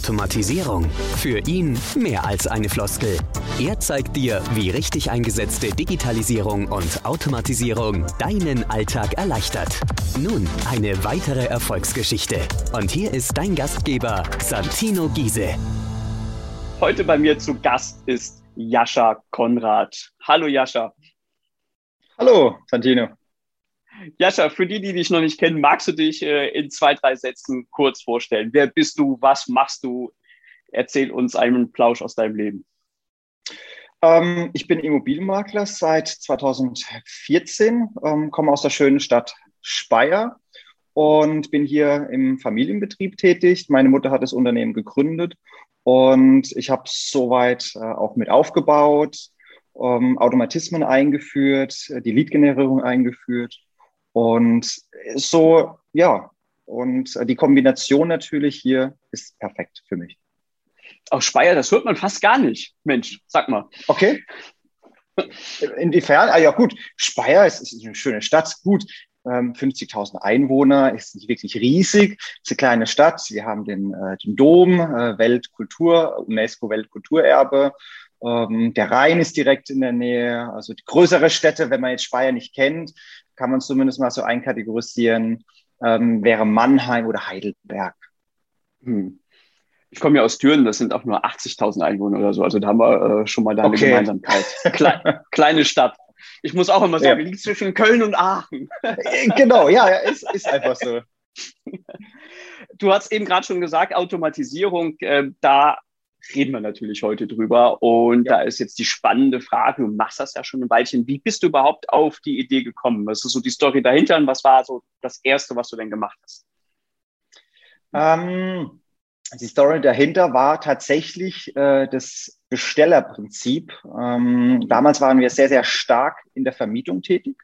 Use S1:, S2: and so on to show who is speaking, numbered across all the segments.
S1: Automatisierung. Für ihn mehr als eine Floskel. Er zeigt dir, wie richtig eingesetzte Digitalisierung und Automatisierung deinen Alltag erleichtert. Nun eine weitere Erfolgsgeschichte. Und hier ist dein Gastgeber, Santino Giese.
S2: Heute bei mir zu Gast ist Jascha Konrad. Hallo Jascha.
S3: Hallo Santino.
S2: Jascha, für die, die dich noch nicht kennen, magst du dich äh, in zwei, drei Sätzen kurz vorstellen? Wer bist du? Was machst du? Erzähl uns einen Plausch aus deinem Leben.
S3: Ähm, ich bin Immobilienmakler seit 2014, ähm, komme aus der schönen Stadt Speyer und bin hier im Familienbetrieb tätig. Meine Mutter hat das Unternehmen gegründet und ich habe soweit äh, auch mit aufgebaut, ähm, Automatismen eingeführt, die Lead-Generierung eingeführt und so, ja, und die Kombination natürlich hier ist perfekt für mich.
S2: Auch Speyer, das hört man fast gar nicht. Mensch, sag mal.
S3: Okay. Inwiefern? Ah ja, gut. Speyer ist, ist eine schöne Stadt. Gut, 50.000 ähm, Einwohner, ist nicht wirklich riesig, ist eine kleine Stadt. Wir haben den, äh, den Dom, äh, Weltkultur, UNESCO-Weltkulturerbe. Ähm, der Rhein ist direkt in der Nähe. Also die größere Städte, wenn man jetzt Speyer nicht kennt, kann man zumindest mal so einkategorisieren, ähm, wäre Mannheim oder Heidelberg.
S2: Hm. Ich komme ja aus Thüringen, das sind auch nur 80.000 Einwohner oder so. Also da haben wir äh, schon mal da eine okay. Gemeinsamkeit. Kle kleine Stadt. Ich muss auch immer sagen, ja. liegt zwischen Köln und Aachen.
S3: Äh, genau, ja, ist, ist einfach so.
S2: Du hast eben gerade schon gesagt, Automatisierung, äh, da reden wir natürlich heute drüber. Und ja. da ist jetzt die spannende Frage, du machst das ja schon ein Weilchen. Wie bist du überhaupt auf die Idee gekommen? Was ist so die Story dahinter und was war so das Erste, was du denn gemacht hast?
S3: Ähm, die Story dahinter war tatsächlich äh, das Bestellerprinzip. Ähm, damals waren wir sehr, sehr stark in der Vermietung tätig.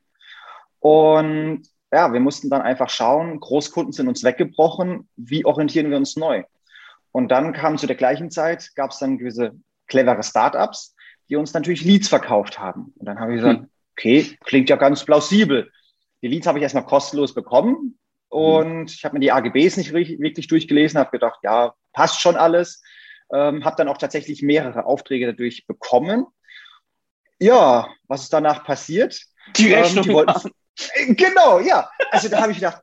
S3: Und ja, wir mussten dann einfach schauen, Großkunden sind uns weggebrochen, wie orientieren wir uns neu? Und dann kam zu der gleichen Zeit, gab es dann gewisse clevere Startups, die uns natürlich Leads verkauft haben. Und dann habe ich gesagt, hm. okay, klingt ja ganz plausibel. Die Leads habe ich erstmal kostenlos bekommen und hm. ich habe mir die AGBs nicht wirklich durchgelesen, habe gedacht, ja, passt schon alles. Ähm, habe dann auch tatsächlich mehrere Aufträge dadurch bekommen. Ja, was ist danach passiert?
S2: Die Rechnung. Ähm, die
S3: wollten, genau, ja. Also da habe ich gedacht,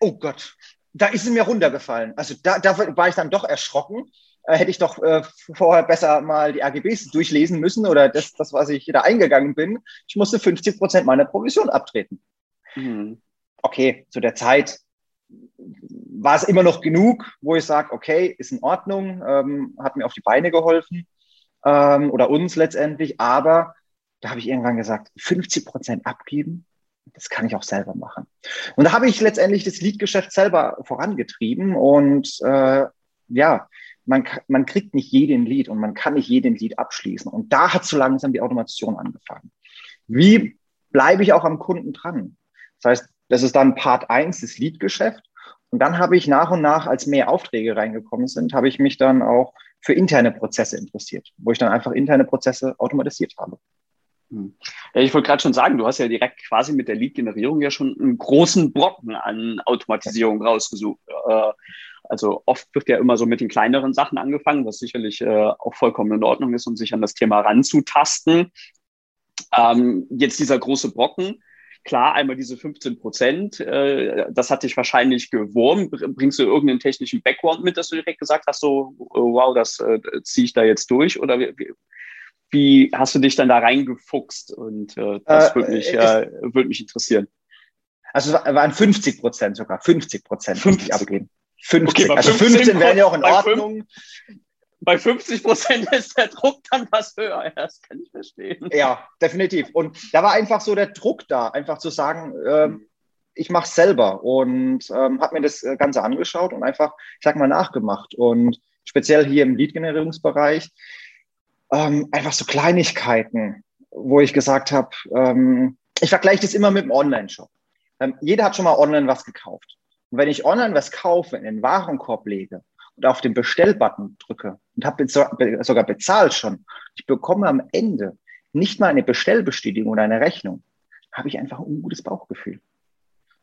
S3: oh Gott, da ist es mir runtergefallen. Also da, da war ich dann doch erschrocken. Äh, hätte ich doch äh, vorher besser mal die AGBs durchlesen müssen oder das, das, was ich da eingegangen bin. Ich musste 50 Prozent meiner Provision abtreten. Mhm. Okay, zu der Zeit war es immer noch genug, wo ich sage, okay, ist in Ordnung, ähm, hat mir auf die Beine geholfen ähm, oder uns letztendlich, aber da habe ich irgendwann gesagt, 50 Prozent abgeben, das kann ich auch selber machen. Und da habe ich letztendlich das Leadgeschäft selber vorangetrieben und äh, ja, man, man kriegt nicht jeden Lead und man kann nicht jeden Lead abschließen. Und da hat so langsam die Automation angefangen. Wie bleibe ich auch am Kunden dran? Das heißt, das ist dann Part eins das Leadgeschäft. Und dann habe ich nach und nach, als mehr Aufträge reingekommen sind, habe ich mich dann auch für interne Prozesse interessiert, wo ich dann einfach interne Prozesse automatisiert habe.
S2: Hm. Ja, ich wollte gerade schon sagen, du hast ja direkt quasi mit der Lead-Generierung ja schon einen großen Brocken an Automatisierung rausgesucht. Äh, also oft wird ja immer so mit den kleineren Sachen angefangen, was sicherlich äh, auch vollkommen in Ordnung ist, um sich an das Thema ranzutasten. Ähm, jetzt dieser große Brocken, klar, einmal diese 15 Prozent, äh, das hat dich wahrscheinlich gewurmt. Bringst du irgendeinen technischen Background mit, dass du direkt gesagt hast, so, oh, wow, das äh, ziehe ich da jetzt durch? Oder wie, wie hast du dich dann da reingefuchst? Und äh, das äh, würde mich, äh, würd mich interessieren.
S3: Also es waren 50 Prozent sogar, 50 Prozent muss ich abgeben. 50. Okay, also 15 wären ja auch in Ordnung.
S2: Bei 50 Prozent ist der Druck dann was höher. Das kann ich verstehen.
S3: Ja, definitiv. Und da war einfach so der Druck da, einfach zu sagen, ähm, ich mache es selber und ähm, habe mir das Ganze angeschaut und einfach, ich sag mal, nachgemacht. Und speziell hier im Lead-Generierungsbereich ähm, einfach so Kleinigkeiten, wo ich gesagt habe, ähm, ich vergleiche das immer mit dem Online-Shop. Ähm, jeder hat schon mal online was gekauft. Und wenn ich online was kaufe, in den Warenkorb lege und auf den Bestellbutton drücke und habe sogar bezahlt schon, ich bekomme am Ende nicht mal eine Bestellbestätigung oder eine Rechnung, habe ich einfach ein ungutes Bauchgefühl.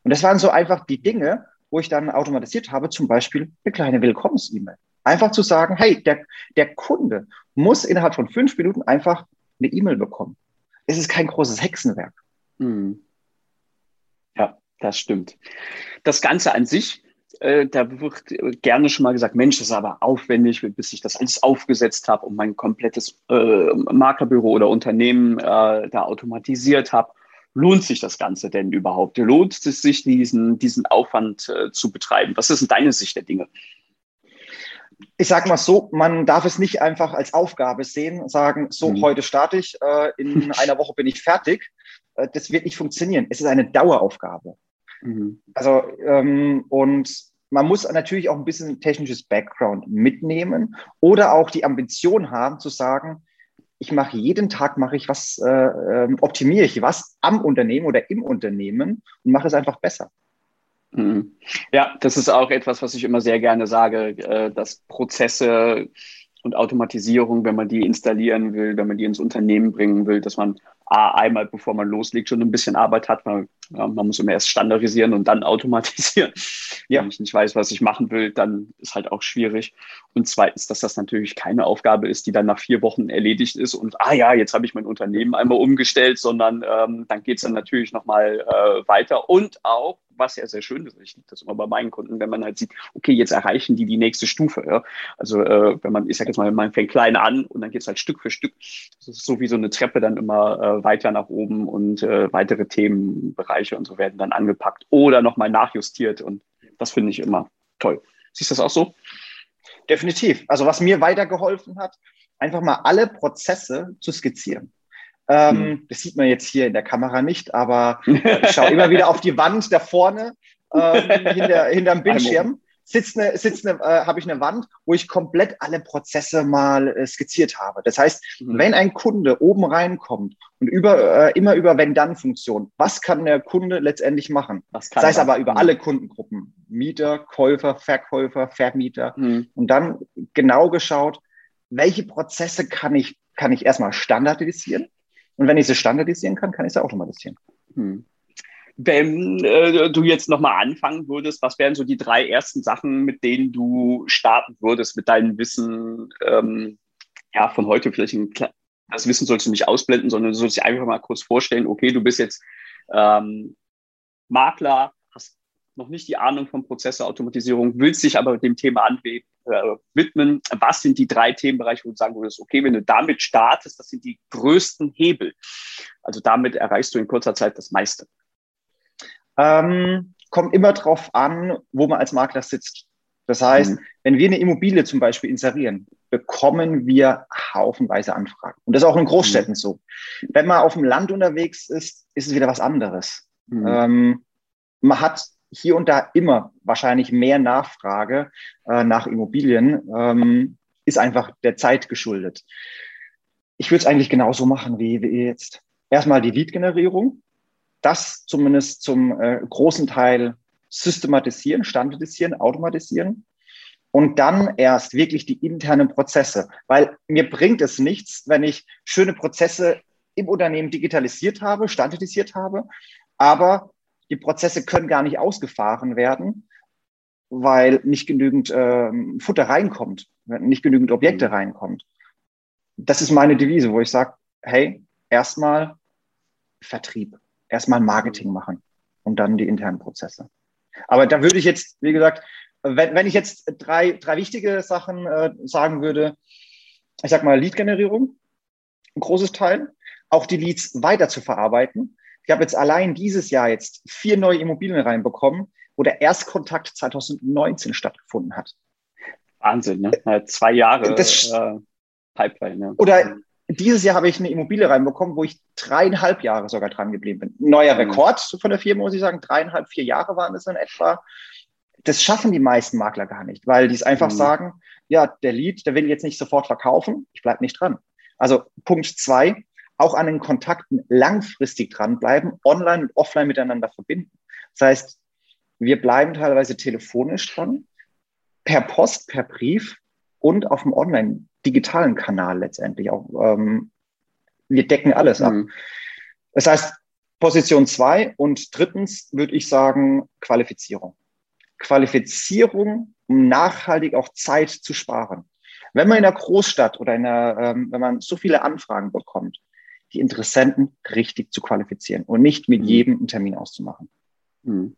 S3: Und das waren so einfach die Dinge, wo ich dann automatisiert habe, zum Beispiel eine kleine Willkommens-E-Mail. Einfach zu sagen, hey, der, der Kunde muss innerhalb von fünf Minuten einfach eine E-Mail bekommen. Es ist kein großes Hexenwerk. Mhm.
S2: Ja, das stimmt. Das Ganze an sich, äh, da wird gerne schon mal gesagt, Mensch, das ist aber aufwendig, bis ich das alles aufgesetzt habe und mein komplettes äh, Maklerbüro oder Unternehmen äh, da automatisiert habe. Lohnt sich das Ganze denn überhaupt? Lohnt es sich, diesen, diesen Aufwand äh, zu betreiben? Was ist denn deine Sicht der Dinge?
S3: Ich sage mal so, man darf es nicht einfach als Aufgabe sehen, sagen, so, mhm. heute starte ich, äh, in einer Woche bin ich fertig. Äh, das wird nicht funktionieren. Es ist eine Daueraufgabe. Mhm. Also, ähm, und man muss natürlich auch ein bisschen technisches Background mitnehmen oder auch die Ambition haben zu sagen, ich mache jeden Tag mache ich was, äh, ähm, optimiere ich was am Unternehmen oder im Unternehmen und mache es einfach besser.
S2: Mhm. Ja, das ist auch etwas, was ich immer sehr gerne sage, äh, dass Prozesse und Automatisierung, wenn man die installieren will, wenn man die ins Unternehmen bringen will, dass man A, einmal bevor man loslegt, schon ein bisschen Arbeit hat, weil man muss immer erst standardisieren und dann automatisieren. Ja. Wenn ich nicht weiß, was ich machen will, dann ist halt auch schwierig. Und zweitens, dass das natürlich keine Aufgabe ist, die dann nach vier Wochen erledigt ist und, ah ja, jetzt habe ich mein Unternehmen einmal umgestellt, sondern ähm, dann geht es dann natürlich nochmal äh, weiter. Und auch, was ja sehr schön ist, ich liebe das immer bei meinen Kunden, wenn man halt sieht, okay, jetzt erreichen die die nächste Stufe. Ja? Also äh, wenn man, ich sage jetzt mal, man fängt klein an und dann geht es halt Stück für Stück. So wie so eine Treppe dann immer äh, weiter nach oben und äh, weitere Themenbereiche und so werden dann angepackt oder nochmal nachjustiert und das finde ich immer toll. Siehst du das auch so?
S3: Definitiv. Also was mir weitergeholfen hat, einfach mal alle Prozesse zu skizzieren. Ähm, hm. Das sieht man jetzt hier in der Kamera nicht, aber ich schaue immer wieder auf die Wand da vorne ähm, hinter, hinterm Bildschirm. Sitzt eine, sitzt eine, äh, habe ich eine Wand, wo ich komplett alle Prozesse mal äh, skizziert habe. Das heißt, mhm. wenn ein Kunde oben reinkommt und über, äh, immer über Wenn-Dann-Funktion, was kann der Kunde letztendlich machen? Das heißt aber über mhm. alle Kundengruppen. Mieter, Käufer, Verkäufer, Vermieter. Mhm. Und dann genau geschaut, welche Prozesse kann ich, kann ich erstmal standardisieren? Und wenn ich sie standardisieren kann, kann ich sie automatisieren. Hm.
S2: Wenn äh, du jetzt nochmal anfangen würdest, was wären so die drei ersten Sachen, mit denen du starten würdest, mit deinem Wissen ähm, ja, von heute? Vielleicht ein, das Wissen sollst du nicht ausblenden, sondern du sollst dir einfach mal kurz vorstellen, okay, du bist jetzt ähm, Makler, noch nicht die Ahnung von Prozesseautomatisierung, willst dich aber dem Thema anwenden äh, widmen. Was sind die drei Themenbereiche, wo du sagen würdest, okay, wenn du damit startest, das sind die größten Hebel. Also damit erreichst du in kurzer Zeit das meiste.
S3: Ähm, kommt immer drauf an, wo man als Makler sitzt. Das heißt, mhm. wenn wir eine Immobilie zum Beispiel inserieren, bekommen wir haufenweise Anfragen. Und das ist auch in Großstädten mhm. so. Wenn man auf dem Land unterwegs ist, ist es wieder was anderes. Mhm. Ähm, man hat hier und da immer wahrscheinlich mehr Nachfrage äh, nach Immobilien, ähm, ist einfach der Zeit geschuldet. Ich würde es eigentlich genauso machen wie, wie jetzt. Erstmal die Lead-Generierung, das zumindest zum äh, großen Teil systematisieren, standardisieren, automatisieren und dann erst wirklich die internen Prozesse. Weil mir bringt es nichts, wenn ich schöne Prozesse im Unternehmen digitalisiert habe, standardisiert habe, aber die Prozesse können gar nicht ausgefahren werden, weil nicht genügend ähm, Futter reinkommt, nicht genügend Objekte mhm. reinkommt. Das ist meine Devise, wo ich sage, hey, erstmal Vertrieb, erstmal Marketing machen und dann die internen Prozesse. Aber da würde ich jetzt, wie gesagt, wenn, wenn ich jetzt drei, drei wichtige Sachen äh, sagen würde, ich sag mal Lead-Generierung, ein großes Teil, auch die Leads weiter zu verarbeiten, ich habe jetzt allein dieses Jahr jetzt vier neue Immobilien reinbekommen, wo der Erstkontakt 2019 stattgefunden hat.
S2: Wahnsinn, ne? Zwei Jahre das, äh, Pipeline.
S3: Ja. Oder dieses Jahr habe ich eine Immobilie reinbekommen, wo ich dreieinhalb Jahre sogar dran geblieben bin. Neuer mhm. Rekord von der Firma, muss ich sagen. Dreieinhalb, vier Jahre waren das in etwa. Das schaffen die meisten Makler gar nicht, weil die es einfach mhm. sagen, ja, der Lead, der will jetzt nicht sofort verkaufen, ich bleibe nicht dran. Also Punkt zwei, auch an den Kontakten langfristig dranbleiben, online und offline miteinander verbinden. Das heißt, wir bleiben teilweise telefonisch dran, per Post, per Brief und auf dem online-digitalen Kanal letztendlich auch. Ähm, wir decken alles mhm. ab. Das heißt, Position zwei und drittens würde ich sagen Qualifizierung. Qualifizierung um nachhaltig auch Zeit zu sparen. Wenn man in einer Großstadt oder in einer, ähm, wenn man so viele Anfragen bekommt, die Interessenten richtig zu qualifizieren und nicht mit mhm. jedem einen Termin auszumachen. Mhm.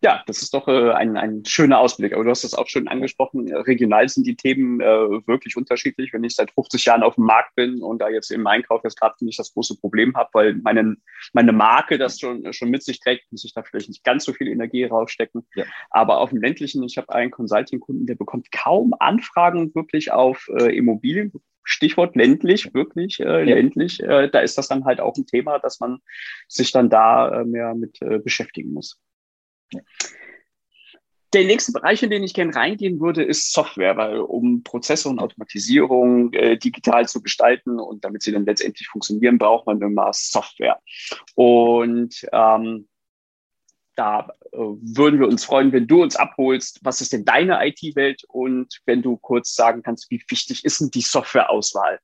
S2: Ja, das ist doch äh, ein, ein schöner Ausblick. Aber du hast das auch schon angesprochen. Regional sind die Themen äh, wirklich unterschiedlich. Wenn ich seit 50 Jahren auf dem Markt bin und da jetzt im Einkauf jetzt gerade nicht das große Problem habe, weil meine, meine Marke das schon, schon mit sich trägt, muss ich da vielleicht nicht ganz so viel Energie rausstecken. Ja. Aber auf dem ländlichen, ich habe einen Consulting-Kunden, der bekommt kaum Anfragen wirklich auf äh, Immobilien. Stichwort ländlich, wirklich äh, ja. ländlich. Äh, da ist das dann halt auch ein Thema, dass man sich dann da äh, mehr mit äh, beschäftigen muss. Der nächste Bereich, in den ich gerne reingehen würde, ist Software, weil um Prozesse und Automatisierung äh, digital zu gestalten und damit sie dann letztendlich funktionieren, braucht man immer Software. Und ähm, da äh, würden wir uns freuen, wenn du uns abholst. Was ist denn deine IT-Welt? Und wenn du kurz sagen kannst, wie wichtig ist denn die Softwareauswahl?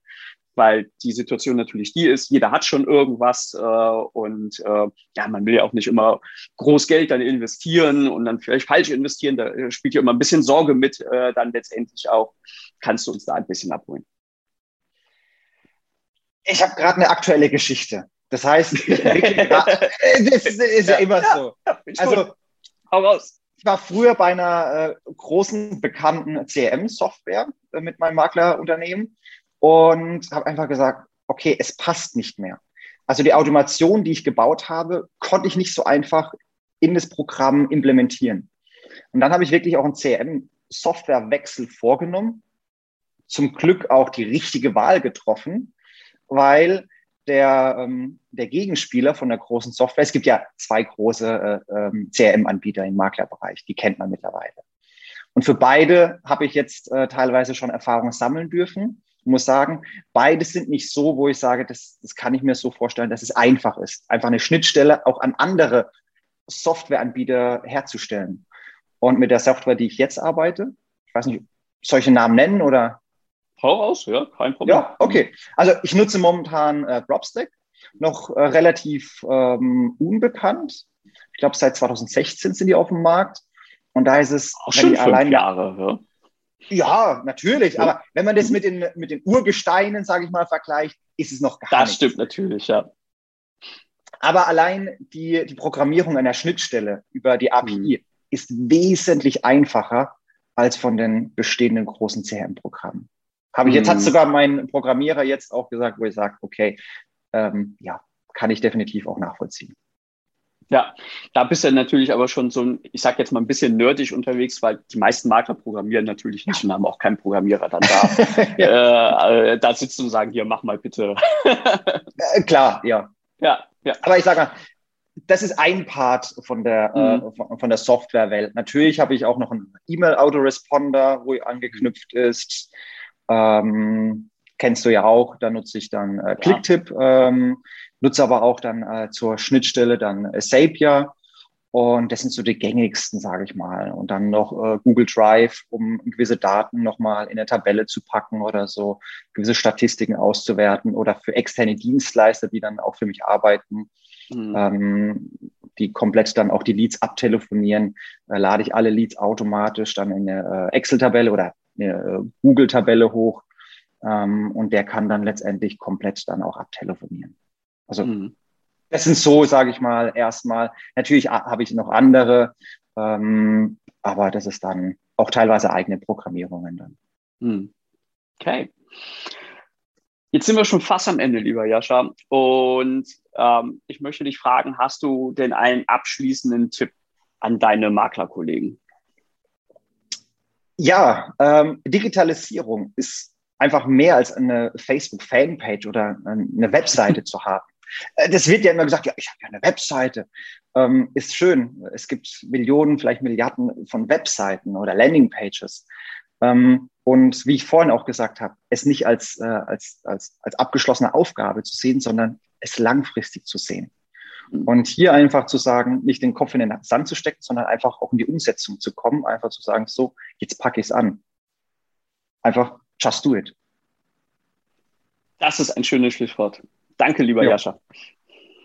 S2: weil die Situation natürlich die ist, jeder hat schon irgendwas äh, und äh, ja, man will ja auch nicht immer groß Geld dann investieren und dann vielleicht falsch investieren, da äh, spielt ja immer ein bisschen Sorge mit, äh, dann letztendlich auch. Kannst du uns da ein bisschen abholen?
S3: Ich habe gerade eine aktuelle Geschichte. Das heißt, das ist ja, immer ja, so. Ja, also, hau raus. Ich war früher bei einer äh, großen bekannten CRM-Software äh, mit meinem Maklerunternehmen und habe einfach gesagt, okay, es passt nicht mehr. Also die Automation, die ich gebaut habe, konnte ich nicht so einfach in das Programm implementieren. Und dann habe ich wirklich auch einen CRM-Softwarewechsel vorgenommen. Zum Glück auch die richtige Wahl getroffen, weil der, ähm, der Gegenspieler von der großen Software, es gibt ja zwei große äh, ähm, CRM-Anbieter im Maklerbereich, die kennt man mittlerweile. Und für beide habe ich jetzt äh, teilweise schon Erfahrungen sammeln dürfen muss sagen, beides sind nicht so, wo ich sage, das, das kann ich mir so vorstellen, dass es einfach ist, einfach eine Schnittstelle auch an andere Softwareanbieter herzustellen. Und mit der Software, die ich jetzt arbeite, ich weiß nicht, solche Namen nennen oder?
S2: Hau raus, ja, kein Problem. Ja,
S3: okay. Also ich nutze momentan äh, Dropstack, noch äh, relativ ähm, unbekannt. Ich glaube, seit 2016 sind die auf dem Markt. Und da ist es,
S2: Auch schon fünf allein, Jahre, ja.
S3: Ja, natürlich. Ja. Aber wenn man das mit den, mit den Urgesteinen, sage ich mal, vergleicht, ist es noch gar
S2: das nicht. Das stimmt natürlich, ja.
S3: Aber allein die, die Programmierung einer Schnittstelle über die API mhm. ist wesentlich einfacher als von den bestehenden großen CRM-Programmen. Habe ich jetzt, hat mhm. sogar mein Programmierer jetzt auch gesagt, wo ich sage, okay, ähm, ja, kann ich definitiv auch nachvollziehen.
S2: Ja, da bist du natürlich aber schon so ein, ich sag jetzt mal ein bisschen nerdig unterwegs, weil die meisten Makler programmieren natürlich nicht und haben auch keinen Programmierer dann da. äh, äh, da sitzen und sagen, hier, mach mal bitte.
S3: äh, klar, ja. Ja, ja. Aber ich sag mal, das ist ein Part von der, äh, mhm. äh, von, von, der Softwarewelt. Natürlich habe ich auch noch einen E-Mail-Autoresponder, wo angeknüpft ist. Ähm, kennst du ja auch, da nutze ich dann äh, Clicktip. Ähm, nutze aber auch dann äh, zur Schnittstelle dann äh, Zapier. Und das sind so die gängigsten, sage ich mal. Und dann noch äh, Google Drive, um gewisse Daten nochmal in der Tabelle zu packen oder so, gewisse Statistiken auszuwerten oder für externe Dienstleister, die dann auch für mich arbeiten, mhm. ähm, die komplett dann auch die Leads abtelefonieren, äh, lade ich alle Leads automatisch dann in eine äh, Excel-Tabelle oder eine äh, Google-Tabelle hoch. Ähm, und der kann dann letztendlich komplett dann auch abtelefonieren. Also mhm. das sind so, sage ich mal, erstmal. Natürlich habe ich noch andere, ähm, aber das ist dann auch teilweise eigene Programmierungen dann.
S2: Mhm. Okay. Jetzt sind wir schon fast am Ende, lieber Jascha. Und ähm, ich möchte dich fragen, hast du denn einen abschließenden Tipp an deine Maklerkollegen?
S3: Ja, ähm, Digitalisierung ist einfach mehr als eine Facebook-Fanpage oder eine Webseite zu haben. Äh, das wird ja immer gesagt, ja, ich habe ja eine Webseite. Ähm, ist schön. Es gibt Millionen, vielleicht Milliarden von Webseiten oder Landingpages. Ähm, und wie ich vorhin auch gesagt habe, es nicht als, äh, als, als, als abgeschlossene Aufgabe zu sehen, sondern es langfristig zu sehen. Und hier einfach zu sagen, nicht den Kopf in den Sand zu stecken, sondern einfach auch in die Umsetzung zu kommen, einfach zu sagen, so, jetzt packe ich es an. Einfach, just do it.
S2: Das ist ein schönes Schlusswort. Danke, lieber ja. Jascha.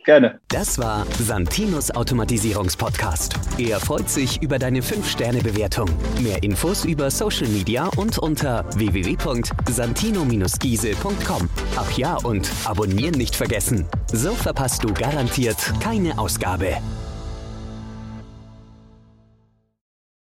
S3: Gerne.
S1: Das war Santinos Automatisierungspodcast. Er freut sich über deine 5-Sterne-Bewertung. Mehr Infos über Social Media und unter www.santino-giese.com. Ach ja, und abonnieren nicht vergessen. So verpasst du garantiert keine Ausgabe.